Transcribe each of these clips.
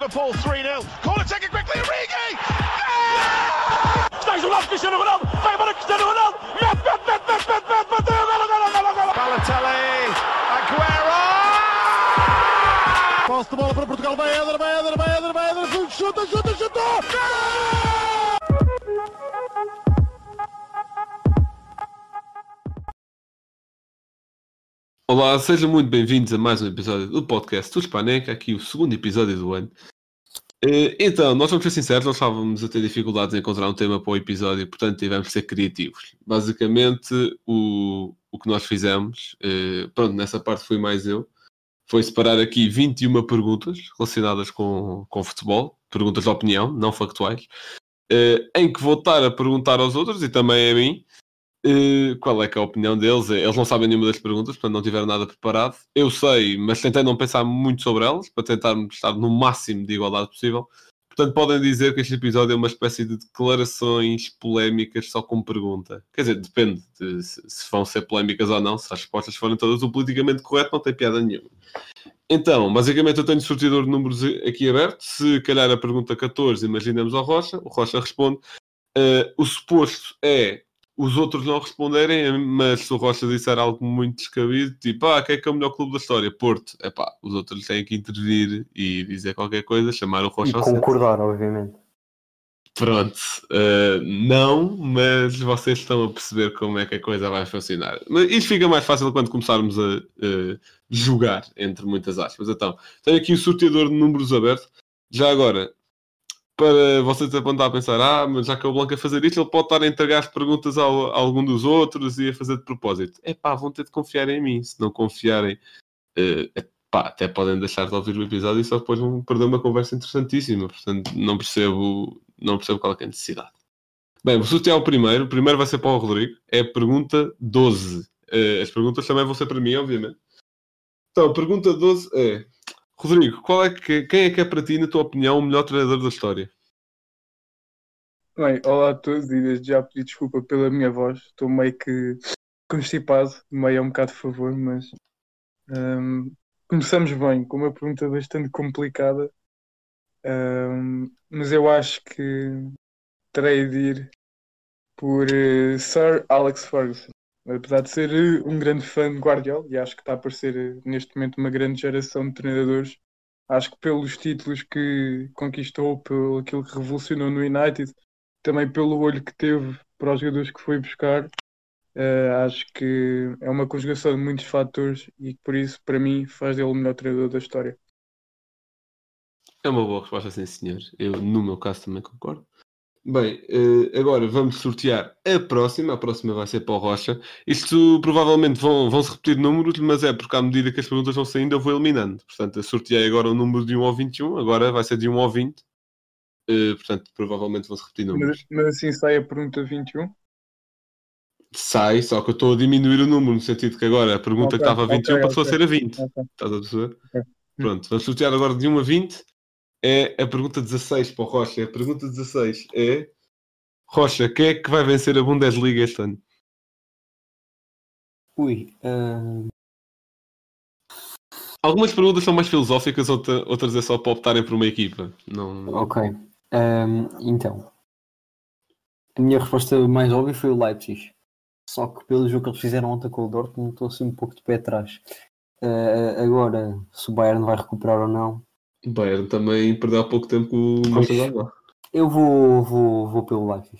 Liverpool 3 0. Corner taken quickly. Origi! Stays on last mission. They Sejam muito bem-vindos a mais um episódio do podcast do Spaneca, aqui o segundo episódio do ano. Eh, Então, nós vamos ser sinceros, nós estávamos a ter dificuldades em encontrar um tema para o episódio, portanto tivemos de ser criativos. Basicamente, o, o que nós fizemos, eh, pronto, nessa parte fui mais eu, foi separar aqui 21 perguntas relacionadas com, com futebol, perguntas de opinião, não factuais, eh, em que vou estar a perguntar aos outros e também a mim eh, qual é que é a opinião deles. Eles não sabem nenhuma das perguntas, portanto não tiveram nada preparado. Eu sei, mas tentei não pensar muito sobre elas, para tentarmos estar no máximo de igualdade possível. Portanto, podem dizer que este episódio é uma espécie de declarações polémicas só com pergunta. Quer dizer, depende de se, vão ser polémicas ou não. Se as respostas forem todas o politicamente correto, não tem piada nenhuma. Então, basicamente eu tenho o sorteador de números aqui aberto. Se calhar a pergunta 14, imaginemos ao Rocha. O Rocha responde. Eh, o suposto é os outros não responderem, mas se o Rocha disser algo muito descabido, tipo, ah, quem é que é o melhor clube da história? Porto. É pá, os outros têm que intervir e dizer qualquer coisa, chamar o E Rocha centro. concordar, obviamente. Pronto, eh, não, mas vocês estão a perceber como é que a coisa vai funcionar. Mas isto fica mais fácil quando começarmos a eh, jogar, entre muitas aspas. Então, tenho aqui o sorteador de números aberto. Já agora, para vocês apontar a pensar, ah, mas já que é o Blanco a fazer isto, ele pode estar a entregar as perguntas ao, a algum dos outros e a fazer de propósito. É pá, vão ter de confiar em mim. Se não confiarem, eh, pá, até podem deixar de ouvir o episódio e só depois vão perder uma conversa interessantíssima. Portanto, não percebo, não percebo qual é, é a necessidade. Bem, vou sortear o primeiro. O primeiro vai ser para o Rodrigo. É a pergunta 12. Eh, as perguntas também vão ser para mim, obviamente. Então, pergunta 12 é... Rodrigo, qual é que, quem é que é para ti, na tua opinião, o melhor treinador da história? Bem, olá a todos e desde já pedi desculpa pela minha voz. Estou meio que constipado, meio a um bocado de favor, mas hum, começamos bem, com uma pergunta bastante complicada. Hum, mas eu acho que terei de ir por eh, Sir Alex Ferguson. Apesar de ser eh, um grande fã de Guardiola, e acho que está a aparecer eh, neste momento uma grande geração de treinadores, acho que pelos títulos que conquistou, pelo aquilo que revolucionou no United, também pelo olho que teve para os jogadores que foi buscar, eh, acho que é uma conjugação de muitos fatores e por isso, para mim, faz dele o melhor treinador da história. É uma boa resposta, sim senhor. Eu, no meu caso, também concordo. Bem, eh, agora vamos sortear a próxima. A próxima vai ser para o Rocha. Isto provavelmente vão, vão se repetir números, mas é porque à medida que as perguntas vão saindo, eu vou eliminando. Portanto, eu sorteei agora o número de 1 ao 21, agora vai ser de 1 ao 20. Eh, portanto, provavelmente vão se repetir números. Mas, mas assim sai a pergunta 21. Sai, só que eu estou a diminuir o número, no sentido que agora a pergunta Ok, que estava a 21 ok, passou ok. a ser a 20. Ok. Estás a perceber? Pronto, vamos sortear agora de 1 a 20. É a pergunta 16 para o Rocha. A pergunta 16 é: Rocha, quem é que vai vencer a Bundesliga este ano? Ui, ah, Algumas perguntas são mais filosóficas, outra- outras é só para optarem por uma equipa. Não... ok. Ahm, então, a minha resposta mais óbvia foi o Leipzig. Só que pelo jogo que eles fizeram ontem com o Dortmund, estou assim um pouco de pé atrás. Ah, agora, se o Bayern vai recuperar ou não, Bayern também perdeu há pouco tempo com o Mönchengladbach. eu vou, vou, vou pelo Leipzig.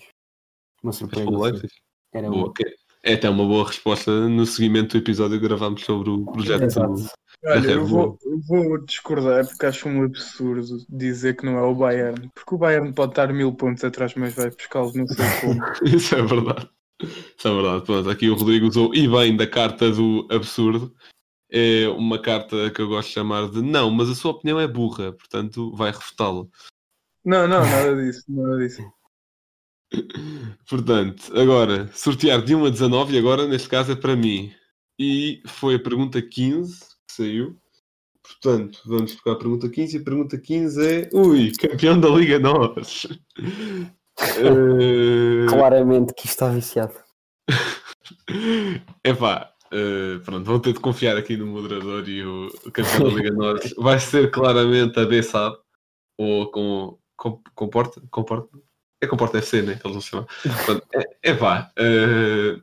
Uma Mas surpresa. pelo Leipzig. Era Boa, um... ok. É até uma boa resposta no seguimento do episódio que gravámos sobre o projeto Exato. do- Olha, eu Red vou, eu vou discordar porque acho um absurdo dizer que não é o Bayern. Porque o Bayern pode estar mil pontos atrás, mas vai buscá-los não sei como. Isso é verdade. Isso é verdade. Pronto, aqui o Rodrigo usou e bem da carta do absurdo. É uma carta que eu gosto de chamar de não, mas a sua opinião é burra, portanto vai refutá-la. Não, não, nada disso, nada disso. Portanto, agora, sortear de 1 a 19, e agora neste caso é para mim. E foi a pergunta 15 que saiu. Portanto, vamos buscar a pergunta 15 e a pergunta 15 é. Ui, campeão da Liga Nós! Eh, Claramente que isto está viciado. Epá, eh, pronto, vão ter de confiar aqui no moderador e o, o campeão da Liga Norte vai ser claramente a Bessab ou com, com comporta, comporta, é comporta FC, né? Que eles vão chamar. Pronto, é, é pá, eh,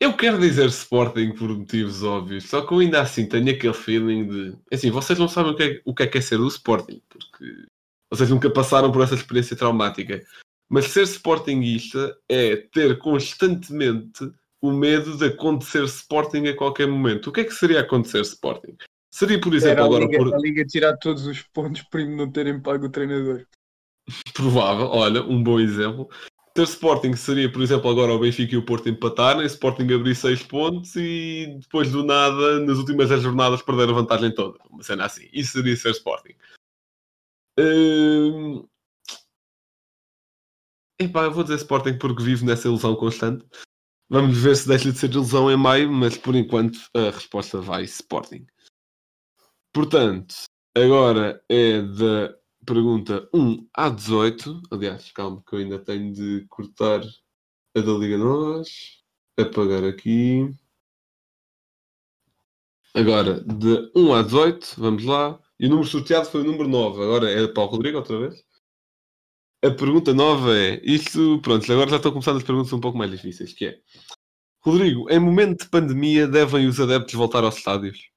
eu quero dizer Sporting por motivos óbvios, só que eu ainda assim tenho aquele feeling de assim, vocês não sabem o que é, o que é, que é ser o Sporting, porque vocês nunca passaram por essa experiência traumática. Mas ser Sportingista é ter constantemente o medo de acontecer Sporting a qualquer momento. O que é que seria acontecer Sporting? Seria, por exemplo, Era a agora Liga, por... a Liga tirar todos os pontos por não terem pago o treinador. provável, olha, um bom exemplo. Ter Sporting seria, por exemplo, agora o Benfica e o Porto empatarem, Sporting abrir 6 pontos e depois do nada, nas últimas 10 jornadas, perder a vantagem toda. Uma cena assim. Isso seria ser Sporting. Hum... Epá, eu vou dizer Sporting porque vivo nessa ilusão constante. Vamos ver se deixa de ser ilusão em maio, mas por enquanto a resposta vai Sporting. Portanto, agora é da pergunta 1 a 18. Aliás, calma, que eu ainda tenho de cortar a da Liga Nós. Apagar aqui. Agora, de 1 a 18, vamos lá. E o número sorteado foi o número 9. Agora é para o Rodrigo outra vez. A pergunta nova é, isto, pronto, agora já estão começando as perguntas um pouco mais difíceis, que é, Rodrigo, em momento de pandemia devem os adeptos voltar aos estádios?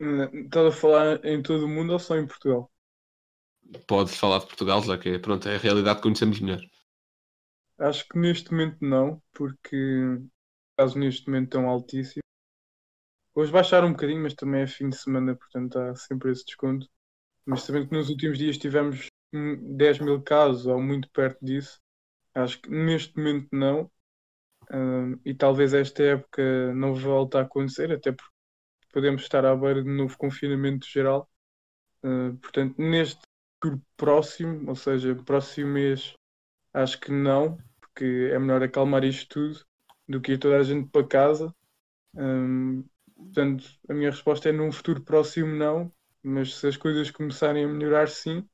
Estás a falar em todo o mundo ou só em Portugal? Podes falar de Portugal, já que é, pronto, é a realidade que conhecemos melhor. Acho que neste momento não, porque os casos neste momento estão altíssimos. Hoje baixaram um bocadinho, mas também é fim de semana, portanto há sempre esse desconto. Mas sabendo que nos últimos dias tivemos 10 mil casos ou muito perto disso, acho que neste momento não. Hum, e talvez esta época não volte a acontecer, até porque podemos estar à beira de um novo confinamento geral. Hum, portanto, neste próximo, ou seja, próximo mês, acho que não, porque é melhor acalmar isto tudo do que ir toda a gente para casa. Hum, portanto, a minha resposta é num futuro próximo não, mas se as coisas começarem a melhorar sim,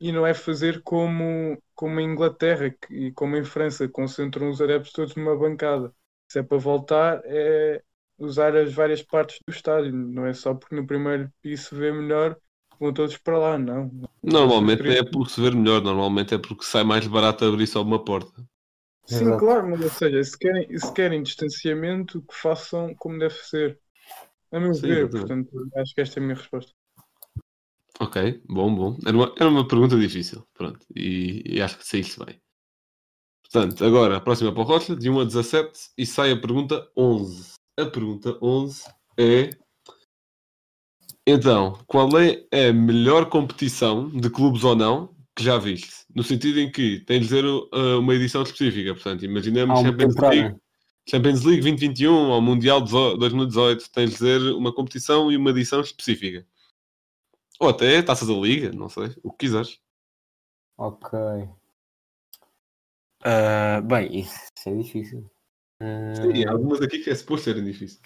e não é fazer como, como em Inglaterra que- e como em França, que concentram os adeptos todos numa bancada. Se é para voltar, é usar as várias partes do estádio, não é só porque no primeiro piso se vê melhor, vão todos para lá, não. Normalmente é por se ver melhor, normalmente é porque sai mais barato abrir só uma porta. Sim, Exato. claro, mas ou seja, se querem, se querem distanciamento, que façam como deve ser. A meu Sim, ver, exatamente. portanto, acho que esta é a minha resposta. Ok, bom, bom. Era uma, era uma pergunta difícil, pronto, e, e acho que saíste bem. Portanto, agora a próxima para o Rocha, de 1 a 17, e sai a pergunta 11. A pergunta 11 é... Então, qual é a melhor competição, de clubes ou não, que já viste? No sentido em que tem de dizer uh, uma edição específica, portanto, imaginemos Champions temporada. League, Champions League 2021 ou Mundial 2018, tens de dizer uma competição e uma edição específica. Ou até taças da liga, não sei, o que quiseres. Ok. Ah, bem, isso é difícil. Ah, Sim, há algumas aqui que é suposto serem difíceis.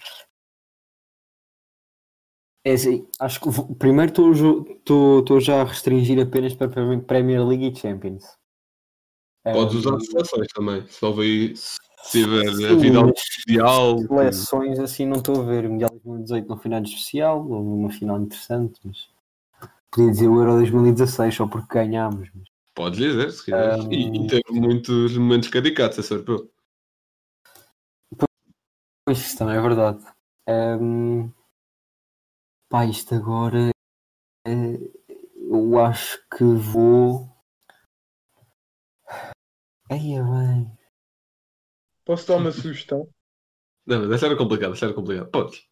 é assim, acho que vou- primeiro estou já a restringir apenas para Pre- Premier League e Champions. Podes Ah, usar seleções também, se houver se tiver a vida mundial. Seleções assim não estou a ver. Mundial 2018 não foi nada especial, houve uma final interessante, mas podia dizer o Euro 2016 só porque ganhámos. Mas... Podes dizer, se quiseres. E, Um, e teve muitos momentos caricatos, esse europeu. Pois isso também é verdade. Ahm, pá, isto agora eh, eu acho que vou. Aí é bem. Posso dar uma sugestão? Não, mas essa era complicada, essa era complicada. Podes.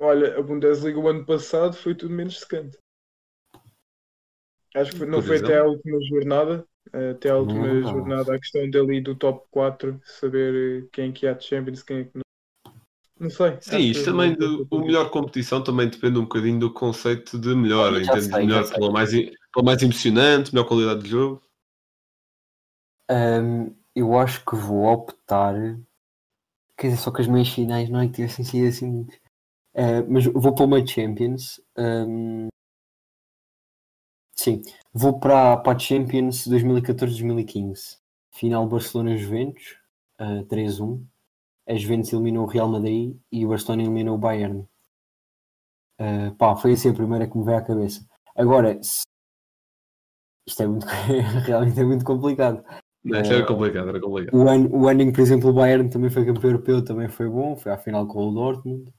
Olha, a Bundesliga o ano passado foi tudo menos secante. Acho que foi- não Por foi até exemplo? última jornada. Até à última Não. jornada, a questão dali do top 4, saber eh, quem é que há de Champions, quem é que não. Não sei. Sim, isto também, do, o melhor competição também depende um bocadinho do conceito de melhor. Já Entendes? sei, melhor pela mais, pela mais emocionante, melhor qualidade de jogo. Ahm, eu acho que vou optar. Quer dizer, só que as meias finais não é que tivessem sido assim muito. Ah, mas vou para uma Champions. ahm, sim, vou para, para a Champions 2014-2015. Final Barcelona-Juventus, ah, 3-1. a Juventus eliminou o Real Madrid e o Barcelona eliminou o Bayern. Uh, pá, foi assim a primeira que me veio à cabeça. Agora, se- isto é muito, realmente é muito complicado. Não, isto era complicado, era complicado. O ano, o ano em que, por exemplo, o Bayern também foi campeão europeu também foi bom, foi à final com o Dortmund.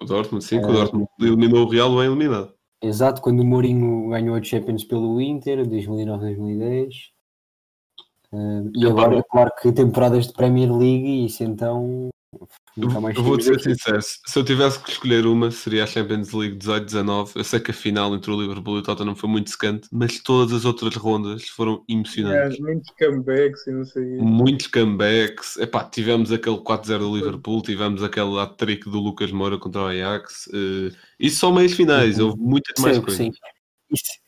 O Dortmund, sim, É. o Dortmund eliminou o Real bem eliminado. Exato, quando o Mourinho ganhou a Champions pelo Inter, 2009-2010. Uh, e Epá, agora, claro que temporadas de Premier League, e isso então. Eu, Nunca mais eu vou ser sincero, se eu tivesse que escolher uma, seria a Champions League 18-19. Eu sei que a final entre o Liverpool e o Tottenham foi muito secante, mas todas as outras rondas foram emocionantes. É, muitos comebacks e não sei. Muitos comebacks. Epá, tivemos aquele 4-0 do Liverpool, tivemos aquele hat-trick do Lucas Moura contra o Ajax. eh, isso são meios finais, houve muitas mais coisas. sim. Isso-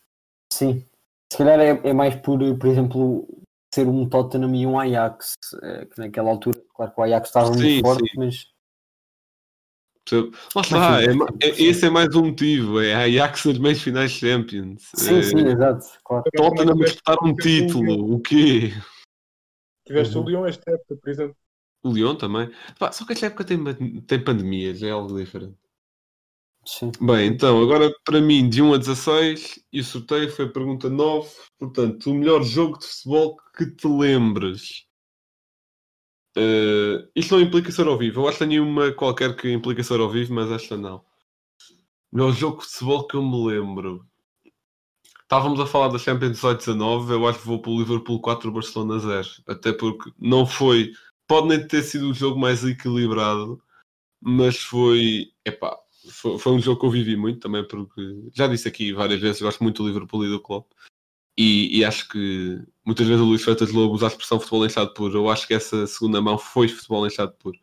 sim. Se calhar é, é mais por, por exemplo, ser um Tottenham e um Ajax, eh, que naquela altura, claro que o Ajax estava Sim, muito forte, sim. mas? Lá está, é ma- sim, é- sim. esse é mais um motivo, é a Ajax nas meias finais Champions. sim, Eh, sim, exato, claro. Tottenham disputar um título, o quê? Tiveste Uhum. o Lyon esta época, por exemplo. O Lyon também. Pá, só que esta época tem, tem pandemias, é algo diferente. Sim. Bem, então, agora para mim, de 1 a 16, e o sorteio foi a pergunta 9. Portanto, o melhor jogo de futebol que te lembres. Eh, isto não implica ser ao vivo. Eu acho que tenho qualquer que implica ser ao vivo, mas esta não. Melhor jogo de futebol que eu me lembro. Estávamos a falar da Champions 18-19. Eu acho que vou para o Liverpool 4, Barcelona 0. Até porque não foi. Pode nem ter sido o jogo mais equilibrado, mas foi. Epá, foi, foi um jogo que eu vivi muito também, porque já disse aqui várias vezes, gosto muito do Liverpool e do Klopp. E, e acho que muitas vezes o Luís Freitas Lobo usa a expressão futebol enxado por. Eu acho que essa segunda mão foi futebol enxado por.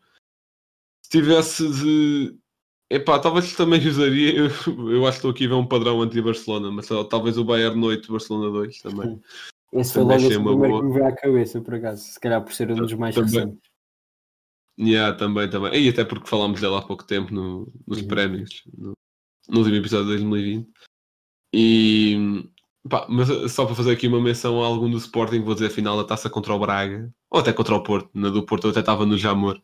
Se tivesse de. Epá, talvez também usaria. Eu, eu acho que estou aqui a ver um padrão anti-Barcelona, mas talvez o Bayern 8, Barcelona 2 também. Esse foi Também logo achei o primeiro boa. que me veio à cabeça, por acaso. Se calhar por ser um dos mais Também. recentes. Yeah, também, também. E até porque falámos dela há pouco tempo no- nos Uhum. prémios, no, no último episódio de 2020. E pá, mas eh, só para fazer aqui uma menção a algum do Sporting, vou dizer a final da taça contra o Braga, ou até contra o Porto. Na do Porto eu até estava no Jamor.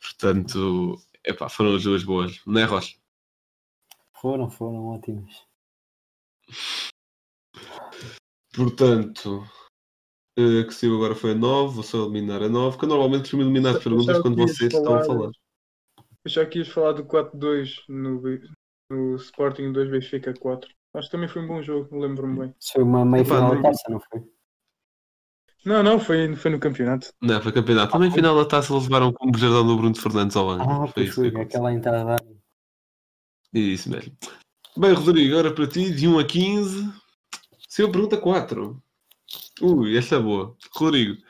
Portanto, epá, foram as duas boas, não é, Rocha? Foram, foram ótimas. Portanto, eh, que saiu agora foi a 9, vou só eliminar a 9, que eu normalmente costumo eliminar as perguntas quando vocês estão a falar- falar. Eu já quis falar do 4-2 no, no Sporting 2 Benfica 4. Acho que também foi um bom jogo, lembro-me bem. Foi uma meia final da taça, não foi? Não, não, foi, foi no campeonato. Não, foi campeonato. Também Ah, final da taça eles levaram como Jardão do Bruno Fernandes ao banco. Ah, foi isso foi, aquela entrada. Isso mesmo. Bem, Rodrigo, agora para ti, de 1 a 15. Se eu pergunta 4. Ui, esta é boa. Rodrigo,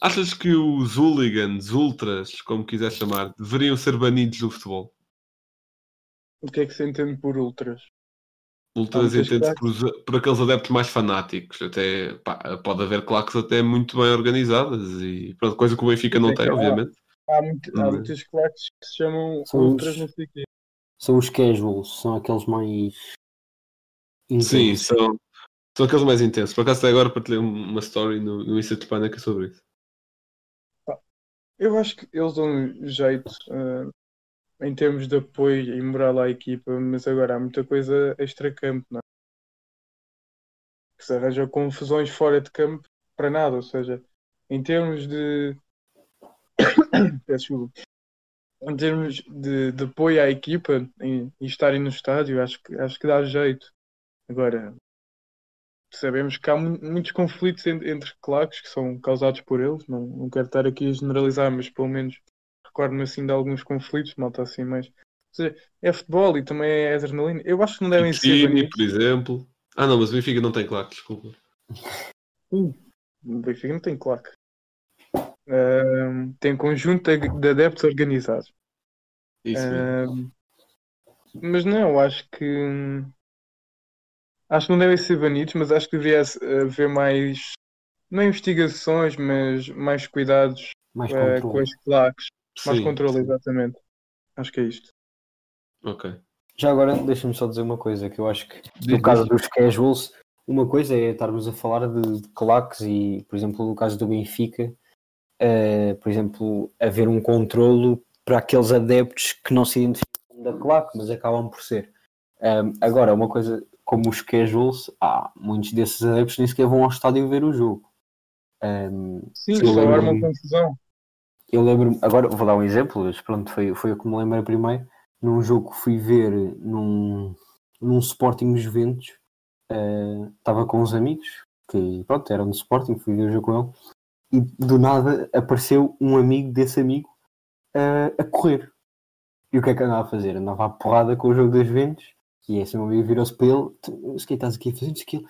achas que os hooligans, ultras, como quiser chamar, deveriam ser banidos do futebol? O que é que se entende por ultras? Ultras entende-se por, por aqueles adeptos mais fanáticos. Até, pá, pode haver claques até muito bem organizadas e pronto, coisa que o Benfica não tem, claro. obviamente. Há, muito, há Hum. muitas claques que se chamam São ultras, os- não sei o quê. São os casuals, são aqueles mais. Sim, são, são aqueles mais intensos. Por acaso, até agora partilhei um- uma story no, no Insta de Pânica sobre isso. Eu acho que eles dão jeito ah, em termos de apoio e moral à equipa, mas agora há muita coisa extra-campo, não é? Que se arranja confusões fora de campo para nada, ou seja, em termos de. Peço desculpa. Em termos de, de apoio à equipa em estarem no estádio, acho que, acho que dá jeito. Agora, sabemos que há mu- muitos conflitos en- entre claques que são causados por eles. Não, não quero estar aqui a generalizar, mas pelo menos recordo-me assim de alguns conflitos, malta assim, mas ou seja, é futebol e também é adrenalina. Eu acho que não devem ser banidos. por exemplo. Ah, não, mas o Benfica não tem claque, desculpa. O Benfica não tem claque. Ahm, tem conjunto de de adeptos organizados. Isso mesmo. Ahm, mas não, acho que acho que não devem ser banidos, mas acho que deveria haver mais não investigações, mas mais cuidados Mais eh, com as claques, mais Sim, controle, sim. exatamente. Acho que é isto. Ok. Já agora, deixa-me só dizer uma coisa, que eu acho que Diz, no caso dos casuals, uma coisa é estarmos a falar de, de claques e, por exemplo, no caso do Benfica, eh, por exemplo, haver um controlo para aqueles adeptos que não se identificam da claque, mas acabam por ser. Um, agora, uma coisa como os casuals, há muitos desses adeptos nem sequer vão ao estádio ver o jogo. Um, Sim, só arma lembro-me- confusão. eu lembro agora vou dar um exemplo, mas pronto, foi, foi o que me lembro primeiro. Num jogo que fui ver num, num Sporting Juventus, estava com uns amigos que pronto, eram do Sporting, fui ver o jogo com ele, e do nada apareceu um amigo desse amigo eh, a correr. E o que é que andava a fazer? Andava à porrada com o jogo dos Juventus, e esse meu amigo virou-se para ele: "Tu, não sei o que estás aqui a fazer, não sei o que.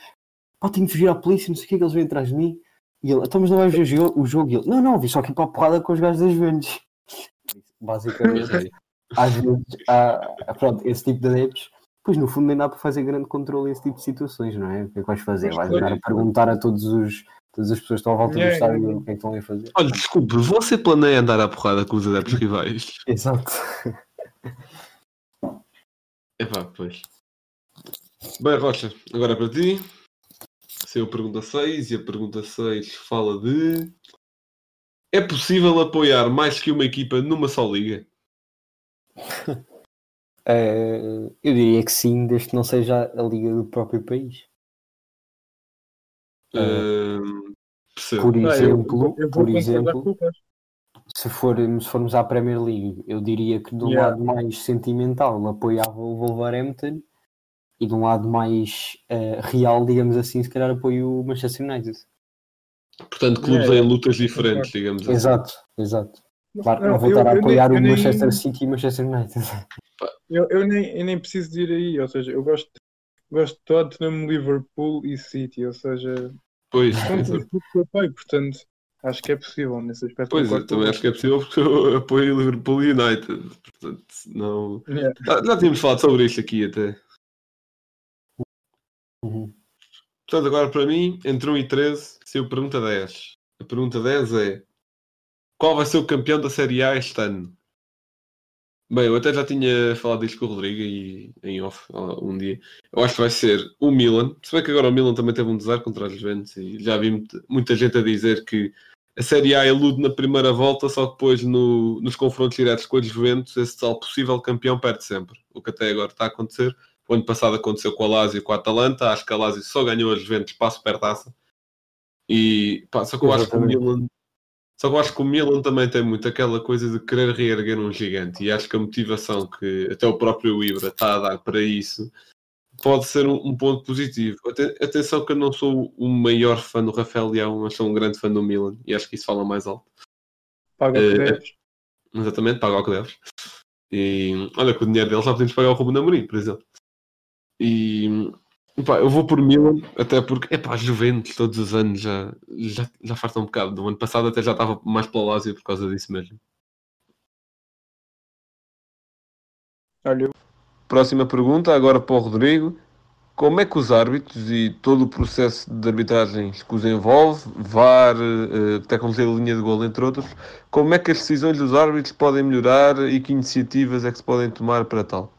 Pá, tenho de fugir à polícia, não sei o que, que eles vêm atrás de mim. E ele, então, mas não vais ver o jogo? E ele, não, não, vi só aqui para a porrada com os gajos das Juventus. Basicamente, às vezes, há, pronto, esse tipo de adeptos, pois no fundo nem dá para fazer grande controle nesse tipo de situações, não é? O que é que vais fazer? Vais andar a perguntar a todos os, todas as pessoas que estão à volta do estádio o que é que estão a fazer? Olha, desculpe, você planeia andar à porrada com os adeptos rivais? Exato. Epá, pois. Bem, Rocha, agora é para ti. Saiu a pergunta 6 e a pergunta 6 fala de. É possível apoiar mais que uma equipa numa só liga? Eh, eu diria que sim, desde que não seja a liga do próprio país. Percebo. Por Ah, eu- exemplo, eu por exemplo. Se, for, se formos à Premier League, eu diria que de um Yeah. lado mais sentimental apoiava o Wolverhampton e de um lado mais eh, real, digamos assim, se calhar apoio o Manchester United. Portanto, clubes Yeah, em lutas diferentes, digamos assim. Exato, exato. Claro, não, Não, vou estar eu- a eu nem- apoiar eu o nem- Manchester City e o Manchester United. Eu, eu nem, eu nem preciso de ir aí, ou seja, eu gosto, gosto de Tottenham, Liverpool e City, ou seja, Pois, eu apoio, portanto, acho que é possível nesse aspecto. pois eu também acho que é possível porque eu apoio o Liverpool e United. Portanto, não. Yeah. Já, já tínhamos falado sobre isto aqui até. Uhum. Portanto, agora para mim, entre 1 e 13, saiu pergunta 10. A pergunta 10 é: Qual vai ser o campeão da Série A este ano? Bem, eu até já tinha falado disto com o Rodrigo e em off um dia. Eu acho que vai ser o Milan. Se bem que agora o Milan também teve um desastre contra os Juventus e já vi muita, gente a dizer que a Série A elude na primeira volta, só que depois no- nos confrontos diretos com os Juventus, esse tal possível campeão perde sempre. O que até agora está a acontecer. O ano passado aconteceu com a Lazio e com a Atalanta. Acho que a Lazio só ganhou as Juventus passo taça. E pá, só que eu acho que o Exatamente. Milan só que eu acho que o Milan também tem muito aquela coisa de querer reerguer um gigante e acho que a motivação que até o próprio Ibra está a dar para isso pode ser um, um ponto positivo. Aten- Atenção que eu não sou o maior fã do Rafael Leão, mas sou um grande fã do Milan e acho que isso fala mais alto. Paga Eh, por 10. Exatamente, paga o que deves. E olha, com o dinheiro dele já podemos pagar o Ruben Amorim, por exemplo. E pá, eu vou por Milan, até porque, epá, Juventus todos os anos já, já, já farta um bocado. Do ano passado até já estava mais pela Lazio por causa disso mesmo. Olha, Próxima pergunta, agora para o Rodrigo. Como é que os árbitros e todo o processo de arbitragens que os envolve, VAR, eh, tecnologia de linha de gol, entre outros, como é que as decisões dos árbitros podem melhorar e que iniciativas é que se podem tomar para tal?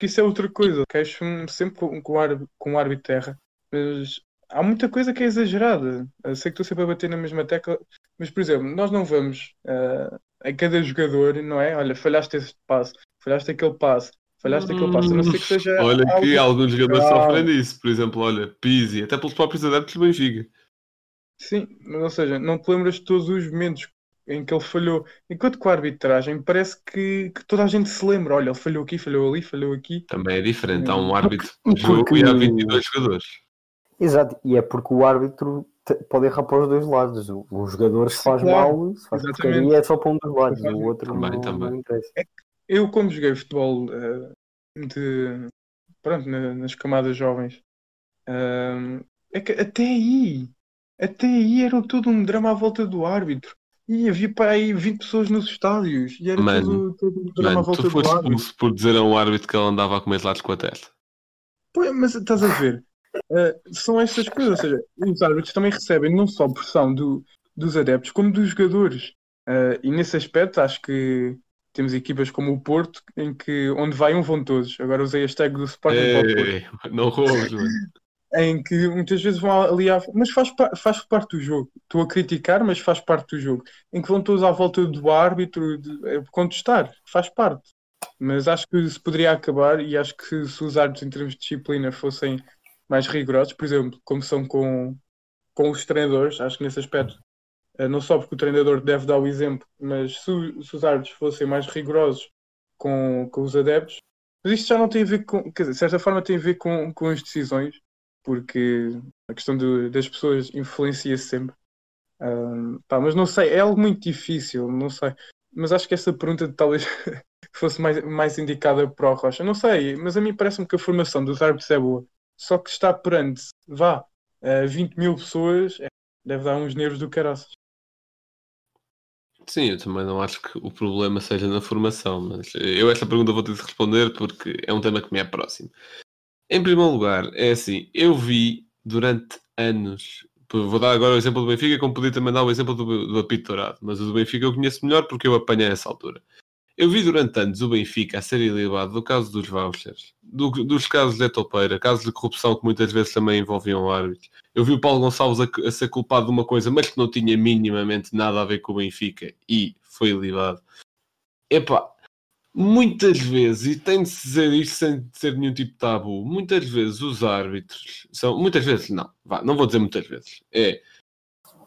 Que isso é outra coisa. Queixo-me sempre com, com, o árbitro, com o árbitro terra, mas há muita coisa que é exagerada. Eu sei que estou sempre a bater na mesma tecla, mas por exemplo, nós não vamos ah, a cada jogador, não é? Olha, falhaste este passo, falhaste aquele passo, falhaste aquele passo, a não ser que seja. Olha que algo- alguns jogadores Calma. sofrem disso. Por exemplo, olha, Pizzi, até pelos próprios adeptos do Benfica. Sim, mas ou seja, não te lembras de todos os momentos em que ele falhou. Enquanto que a arbitragem parece que, que toda a gente se lembra. Olha, ele falhou aqui, falhou ali, falhou aqui. Também é diferente. Há um árbitro Porque- de jogo e há 22 jogadores. Exato, e é porque o árbitro pode errar para os dois lados. O, o jogador se faz claro. mal, se faz porcaria, é só para um dos lados, Também, o outro não, também. não interessa. Eu, como joguei futebol eh, de, pronto, na- nas camadas jovens, eh, é que até aí, até aí era todo um drama à volta do árbitro. E havia para aí 20 pessoas nos estádios. E era Mano, todo, todo drama Mano, volta tu do foste árbitro. expulso por dizer a um árbitro que ele andava a comer lados com a testa. Pô, mas estás a ver? Eh, são estas coisas, ou seja, os árbitros também recebem não só pressão do, dos adeptos, como dos jogadores. Eh, e nesse aspecto, acho que temos equipas como o Porto, em que onde vai um vão todos. Agora usei a hashtag do Sporting para o Porto. Ei, não roubes, mano. Em que muitas vezes vão ali à... mas faz, faz parte do jogo. Estou a criticar, mas faz parte do jogo. Em que vão todos à volta do árbitro de, é, contestar, faz parte. Mas acho que se poderia acabar e acho que se os árbitros em termos de disciplina fossem mais rigorosos, por exemplo, como são com, com os treinadores, acho que nesse aspecto, eh, não só porque o treinador deve dar o exemplo, mas se os árbitros fossem mais rigorosos com, com os adeptos, mas isto já não tem a ver com, quer dizer, de certa forma tem a ver com, com as decisões, porque a questão das pessoas influencia sempre. Pá, mas não sei, é algo muito difícil, não sei. Mas acho que essa pergunta talvez fosse mais, mais indicada para o Rocha. Não sei, mas a mim parece-me que a formação dos árbitros é boa. Só que está perante, vá, eh, 20 mil pessoas, é, deve dar uns nervos do caraças. Sim, eu também não acho que o problema seja na formação, mas eu esta pergunta vou ter de responder porque é um tema que me é próximo. Em primeiro lugar, é assim, eu vi durante anos, vou dar agora o exemplo do Benfica, como podia também dar o exemplo do, do apito dourado, mas o do Benfica eu conheço melhor porque eu apanhei essa altura. Eu vi durante anos o Benfica a ser ilibado do caso dos vouchers, do- dos casos de topeira, casos de corrupção que muitas vezes também envolviam árbitros. Eu vi o Paulo Gonçalves a, a ser culpado de uma coisa, mas que não tinha minimamente nada a ver com o Benfica e foi ilibado. Epá, muitas vezes, e tem de dizer isto sem ser nenhum tipo de tabu, muitas vezes os árbitros são. Muitas vezes, não, vá, não vou dizer muitas vezes. É.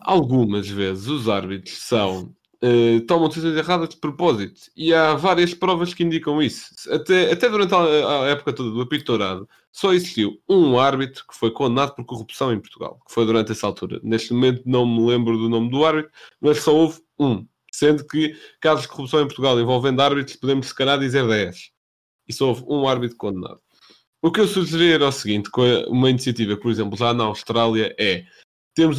Algumas vezes os árbitros são. eh, tomam decisões erradas de propósito e há várias provas que indicam isso. Até, até durante a, a época toda do apito dourado, só existiu um árbitro que foi condenado por corrupção em Portugal, que foi durante essa altura. Neste momento não me lembro do nome do árbitro, mas só houve um. Sendo que casos de corrupção em Portugal envolvendo árbitros, podemos se calhar dizer 10. E só houve um árbitro condenado. O que eu sugeri era o seguinte: com uma iniciativa, por exemplo, já na Austrália, é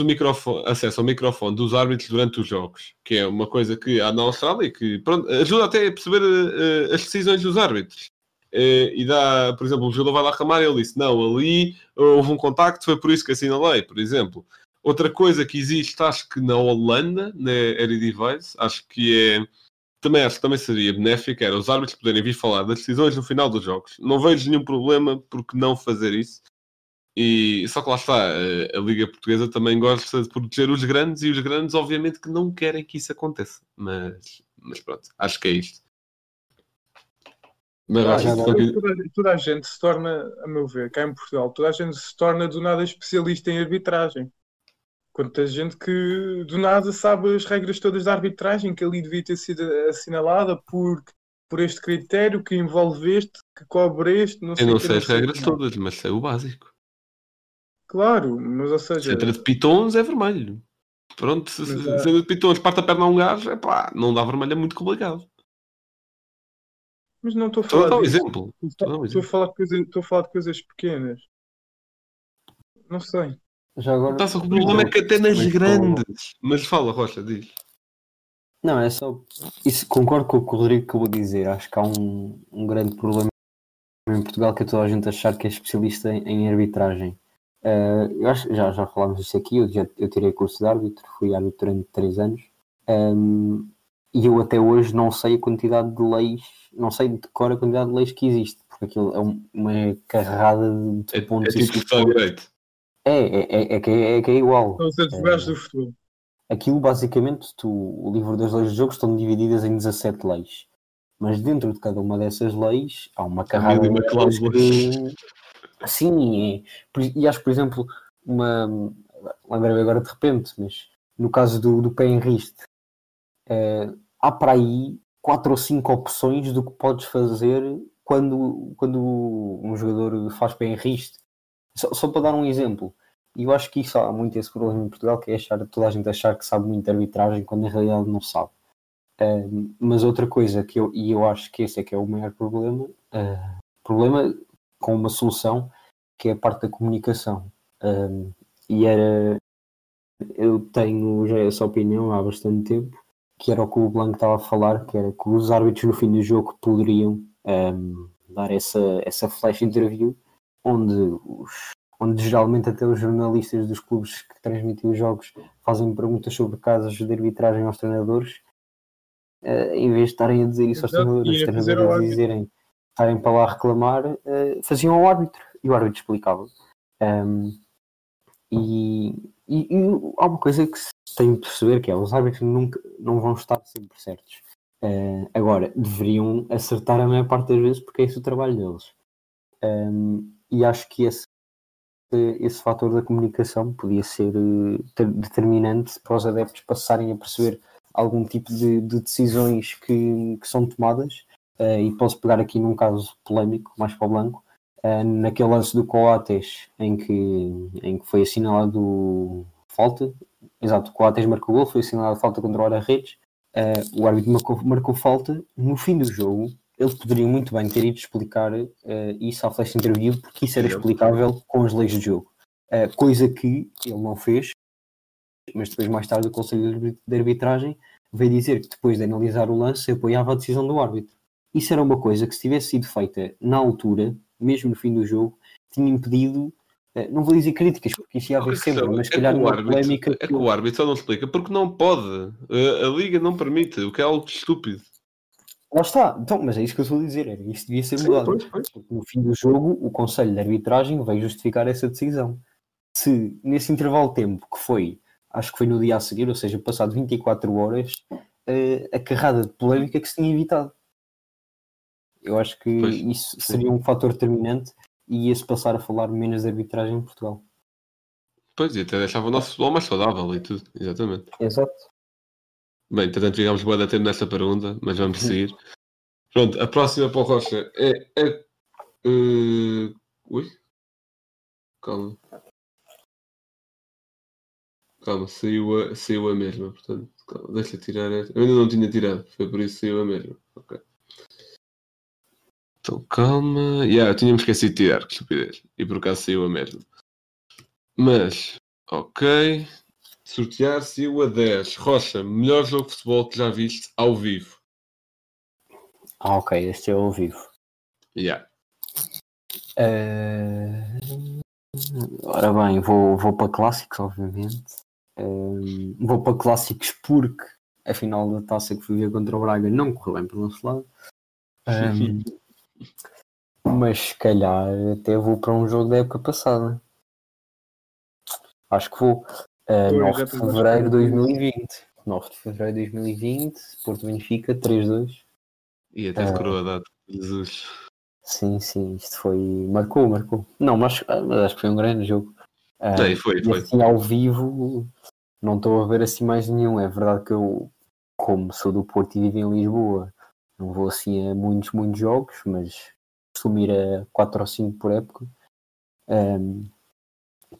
microfone, acesso ao microfone dos árbitros durante os jogos, que é uma coisa que há na Austrália e que pronto, ajuda até a perceber eh, as decisões dos árbitros. Eh, e dá, por exemplo, o jogador vai lá reclamar e ele disse: Não, ali houve um contacto, foi por isso que assinalei, por exemplo. Outra coisa que existe, acho que na Holanda, na Eredivisie, acho que é. Também acho que também seria benéfico, era os árbitros poderem vir falar das decisões no final dos jogos. Não vejo nenhum problema porque não fazer isso. E só que lá está, a, a Liga Portuguesa também gosta de proteger os grandes e os grandes, obviamente, que não querem que isso aconteça. Mas, mas pronto, acho que é isto. Mas Ah, acho que Toda, toda a gente se torna, a meu ver, cá em Portugal, toda a gente se torna do nada especialista em arbitragem. Quanta gente que do nada sabe as regras todas da arbitragem, que ali devia ter sido assinalada por, por este critério que envolve este, que cobre este, não sei eu não sei as regras que. todas, mas sei o básico. Claro, mas ou Se seja, entra de pitons é vermelho. Pronto, se, entra de pitons parte a perna a um gajo, é pá, não dá vermelho, é muito complicado. mas não estou a falar. Estou a dar um exemplo. estou a falar de coisas pequenas. Não sei. Já agora. Tá, só que o problema é que até nas Mas, grandes. Mas fala, Rocha, diz. Não, é só. Isso, concordo com o que o Rodrigo acabou de dizer. Acho que há um, um grande problema em Portugal que é toda a gente achar que é especialista em, em arbitragem. Eh, eu acho, já, já falámos disso aqui. Eu, já, eu tirei curso de árbitro, fui árbitro durante três anos. Ehm, e eu até hoje não sei a quantidade de leis, não sei de cor a quantidade de leis que existe, porque aquilo é um- uma carrada de É, é pontos e tipo de. Direito. É, é, é, é, que é, é que é igual. São os advogados do futuro. Aquilo basicamente, tu, o livro das leis do jogo estão divididas em 17 leis. Mas dentro de cada uma dessas leis há uma carrada e de leis que... Sim, é. Por- e acho, por exemplo, uma. Lembrei-me agora de repente, mas no caso do, do pé em riste, eh, há para aí quatro ou cinco opções do que podes fazer quando, quando um jogador faz pé em riste. Só, só para dar um exemplo, e eu acho que isso há muito esse problema em Portugal, que é achar, toda a gente achar que sabe muito arbitragem quando na realidade não sabe. Ahm, mas outra coisa que eu, e eu acho que esse é que é o maior problema, ah, problema com uma solução, que é a parte da comunicação. Ahm, e era, eu tenho já essa opinião há bastante tempo, que era o que o Blanco estava a falar, que era que os árbitros no fim do jogo poderiam ahm, dar essa, essa flash interview, onde, os, onde geralmente até os jornalistas dos clubes que transmitem os jogos fazem perguntas sobre casos de arbitragem aos treinadores, eh, em vez de estarem a dizer isso aos treinadores, os treinadores dizerem, estarem para lá reclamar, eh, faziam ao árbitro e o árbitro explicava. Um, e, e, e há uma coisa que se tem de perceber que é os árbitros nunca não vão estar sempre certos. Uh, agora, deveriam acertar a maior parte das vezes porque é esse o trabalho deles. Um, e acho que esse, esse fator da comunicação podia ser uh, determinante para os adeptos passarem a perceber algum tipo de, de decisões que, que, são tomadas. Uh, e posso pegar aqui num caso polémico, mais para o Blanco, uh, naquele lance do Coates, em que, em que foi assinalado falta. Exato, o Coates marcou gol, foi assinalado falta contra o Ara-Redes. Uh, o árbitro marcou, marcou falta. No fim do jogo, eles poderiam muito bem ter ido explicar uh, isso ao flash interview, porque isso era explicável com as leis de jogo. Uh, coisa que ele não fez, mas depois, mais tarde, o Conselho de Arbitragem veio dizer que depois de analisar o lance, apoiava a decisão do árbitro. Isso era uma coisa que, se tivesse sido feita na altura, mesmo no fim do jogo, tinha impedido, uh, não vou dizer críticas, porque isso ia haver sempre, mas se é calhar uma polémica. É que, que o árbitro só não explica porque não pode. A, a Liga não permite, o que é algo estúpido. Lá está, então, mas é isso que eu estou a dizer, era isso devia ser mudado. Pois, pois. No fim do jogo, o Conselho de Arbitragem veio justificar essa decisão. Se nesse intervalo de tempo que foi, acho que foi no dia a seguir, ou seja, passado 24 horas, uh, a carrada de polémica que se tinha evitado. Eu acho que pois, isso seria um fator determinante e ia-se passar a falar menos de arbitragem em Portugal. Pois, e até deixava o nosso futebol mais saudável e tudo, exatamente. Exato. Bem, portanto, ficamos boa da tempo nessa pergunta, mas vamos seguir. Pronto, a próxima para o Rocha é. é uh... Ui? Calma. Calma, saiu a, saiu a mesma, portanto, calma, deixa tirar esta. Eu ainda não tinha tirado, foi por isso que saiu a mesma. Ok. Então calma. Yeah, eu tinha me esquecido de tirar, que estupidez. E por acaso saiu a mesma. Mas, ok. Sortear-se o a 10. Rocha, melhor jogo de futebol que já viste ao vivo. Ah, ok, este é ao vivo. Yeah. Uh... Ora bem, vou, vou para clássicos, obviamente. Uh... Vou para clássicos porque a final da taça que fui ver contra o Braga não correu bem pelo nosso lado. Um... mas se calhar até vou para um jogo da época passada. Acho que vou. Uh, 9 de fevereiro de 2020. 9 de fevereiro de 2020, Porto Benfica, 3-2. E até decorou uh, a data. Jesus. Sim, sim, isto foi. Marcou, marcou. Não, mas, mas acho que foi um grande jogo. Uh, Sim, foi, foi. Assim, ao vivo, não estou a ver assim mais nenhum. É verdade que eu, como sou do Porto e vivo em Lisboa, não vou assim a muitos, muitos jogos, mas costumo ir a 4 ou 5 por época. Um,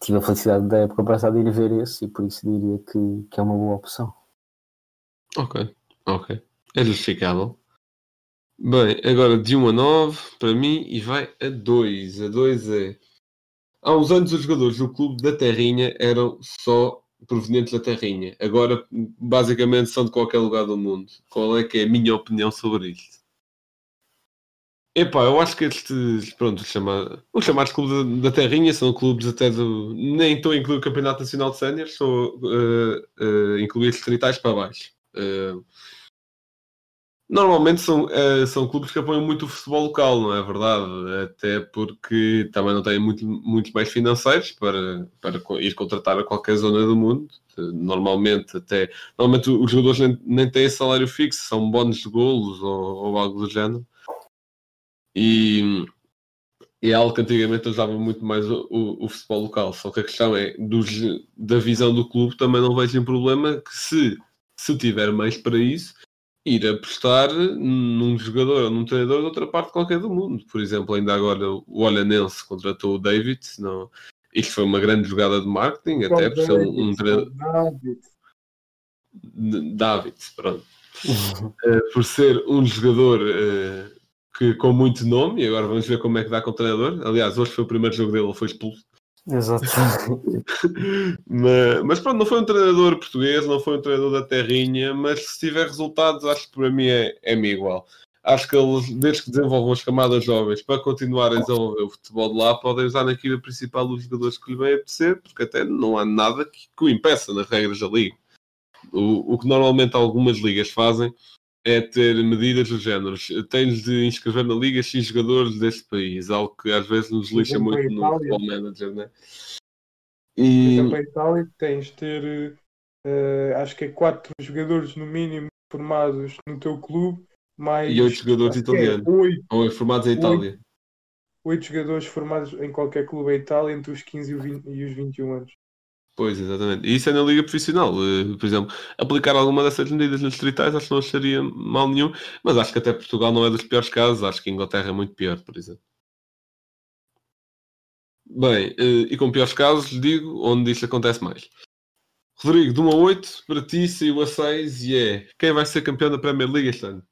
tive a felicidade da época passada de ir ver esse e por isso diria que, que é uma boa opção. Ok, ok. É justificável. Bem, agora de 1 a 9 para mim e vai a 2. A 2 é. Há uns anos os jogadores do clube da Terrinha eram só provenientes da Terrinha. Agora, basicamente, são de qualquer lugar do mundo. Qual é que é a minha opinião sobre isto? Epá, eu acho que estes, pronto, os chamados, os chamados clubes da, Terrinha são clubes até do. Nem estou a incluir o Campeonato Nacional de Sénior, estou uh, uh, a incluir os tritais para baixo. Uh, normalmente são, uh, são clubes que apoiam muito o futebol local, não é verdade? Até porque também não têm muito, muitos mais financeiros para, para ir contratar a qualquer zona do mundo. Normalmente, até normalmente os jogadores nem, nem têm salário fixo, são bónus de golos ou, ou algo do género. E, e é algo que antigamente usava muito mais o, o, o, futebol local. Só que a questão é, dos, da visão do clube, também não vejo um problema que se, se tiver mais para isso, ir apostar num jogador ou num treinador de outra parte qualquer do mundo. Por exemplo, ainda agora o Olhanense contratou o David, não, isto foi uma grande jogada de marketing, até por ser um, um treinador. David, pronto. uh, por ser um jogador uh, que, com muito nome, e agora vamos ver como é que dá com o treinador. Aliás, hoje foi o primeiro jogo dele, ele foi expulso. Exato. mas, mas, pronto, não foi um treinador português, não foi um treinador da terrinha, mas se tiver resultados, acho que para mim é, é-me igual. Acho que eles, desde que desenvolvam as camadas jovens para continuar a desenvolver o futebol de lá, podem usar na equipa principal os jogadores que lhe vem apetecer, porque até não há nada que, que o impeça nas regras da liga. O, o que normalmente algumas ligas fazem é ter medidas dos géneros. Tens de inscrever na liga X jogadores deste país, algo que às vezes nos lixa muito no. Football Manager, né? Por E exemplo, a Itália tens de ter, eh, acho que é quatro jogadores no mínimo formados no teu clube, mais E oito jogadores acho que é italianos. Oito, ou formados em Itália. oito jogadores formados em qualquer clube da Itália entre os 15 e, o 20 e os 21 anos. Pois, exatamente. E isso é na liga profissional. Eh, Por exemplo, aplicar alguma dessas medidas nos distritais acho que não acharia mal nenhum, mas acho que até Portugal não é dos piores casos, acho que Inglaterra é muito pior, por exemplo. Bem, eh, e com piores casos, digo, onde isto acontece mais. Rodrigo, de 1 a 8, para ti saiu a 6 e é quem vai ser campeão da Premier League este ano?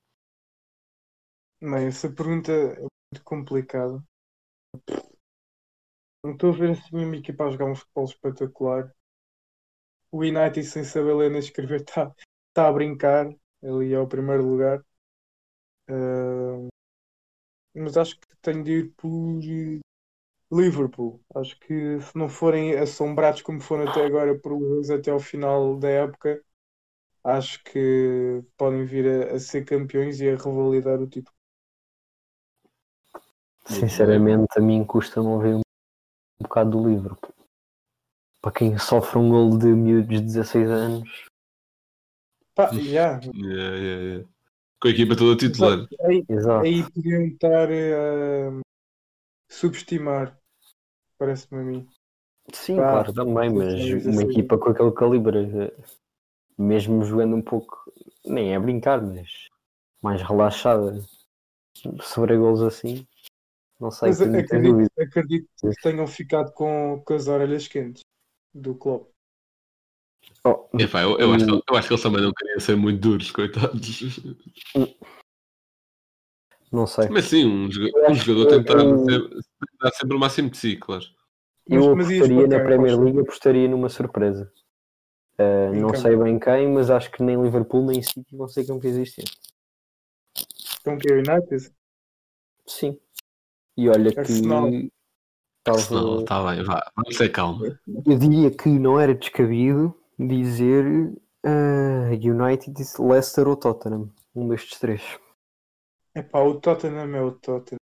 Bem, essa pergunta é muito complicada. Não estou a ver assim uma equipa a jogar um futebol espetacular. O United, sem saber ler nem escrever, está tá a brincar. Ali é o primeiro lugar. Ah, mas acho que tenho de ir por eh, Liverpool. Acho que se não forem assombrados como foram até agora por Wolves até ao final da época, acho que podem vir a, a ser campeões e a revalidar o título. Sinceramente, a mim custa-me ouvir um bocado do livro. Para quem sofre um golo de miúdos de 16 anos, Pá, yeah. Yeah, yeah, yeah. Com a equipa toda titular. Aí, exato. aí podiam estar a subestimar, parece-me a mim. Sim, Pá, claro, também, mas uma equipa com aquele calibre, eh, mesmo jogando um pouco, nem é brincar, mas mais relaxada, sobre golos assim, não sei, Mas acredito, acredito que tenham ficado com, com as orelhas quentes do clube. Oh, Epá, eu, eu acho, que- eu acho que eles também não queriam ser muito duros, coitados. não sei. Mas sim, um, joga- um jogador tentar eu- dar sempre o máximo de si, claro. Eu mas apostaria na quem, Premier? League, apostaria numa surpresa. Em não quem? sei bem quem, mas acho que nem Liverpool nem City vão ser campeões este ano. Então que é o United? Sim. E olha que Arsenal. talvez- Não, está bem, vá, vamos ter calma. eu diria que não era descabido dizer eh, United, Leicester ou Tottenham. Um destes três. Epá, o Tottenham é o Tottenham.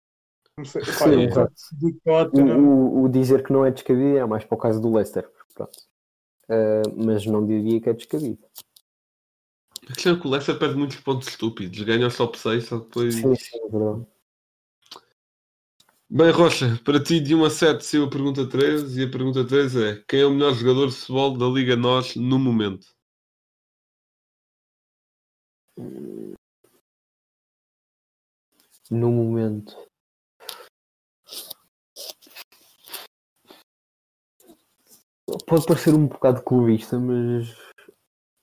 Não sei, epá, Sim, do O, Tottenham. o- o dizer que não é descabido é mais para o caso do Leicester. Pronto. Eh, mas não diria que é descabido. A questão é que o Leicester perde muitos pontos estúpidos. Ganha os top 6, só depois. Sim, sim, é verdade. Bem, Rocha, para ti de 1 a 7 saiu a pergunta 13 e a pergunta 13 é quem é o melhor jogador de futebol da Liga Nós no momento? No momento. Pode parecer um bocado clubista, mas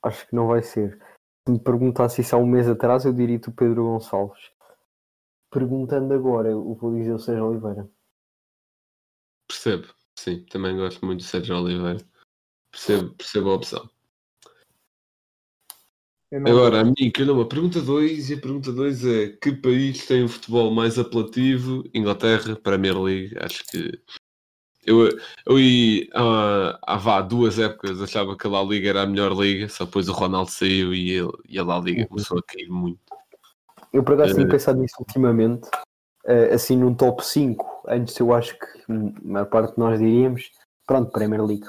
acho que não vai ser. Se me perguntasse isso há um mês atrás, eu diria-te o Pedro Gonçalves. Perguntando agora, eu vou dizer o Sérgio Oliveira. Percebo, sim, também gosto muito de Sérgio Oliveira. Percebo, percebo a opção. Não- Agora, a mim, calhou a pergunta 2 e a pergunta 2 é que país tem o futebol mais apelativo? Inglaterra, Premier League, acho que eu, eu ia, há, há vá, duas épocas achava que a La Liga era a melhor liga, só depois o Ronaldo saiu e, ele, e a La Liga começou a cair muito. Eu por acaso tenho Eh. pensado nisso ultimamente, eh, assim num top 5. Antes eu acho que a maior parte de nós diríamos, pronto, Premier League.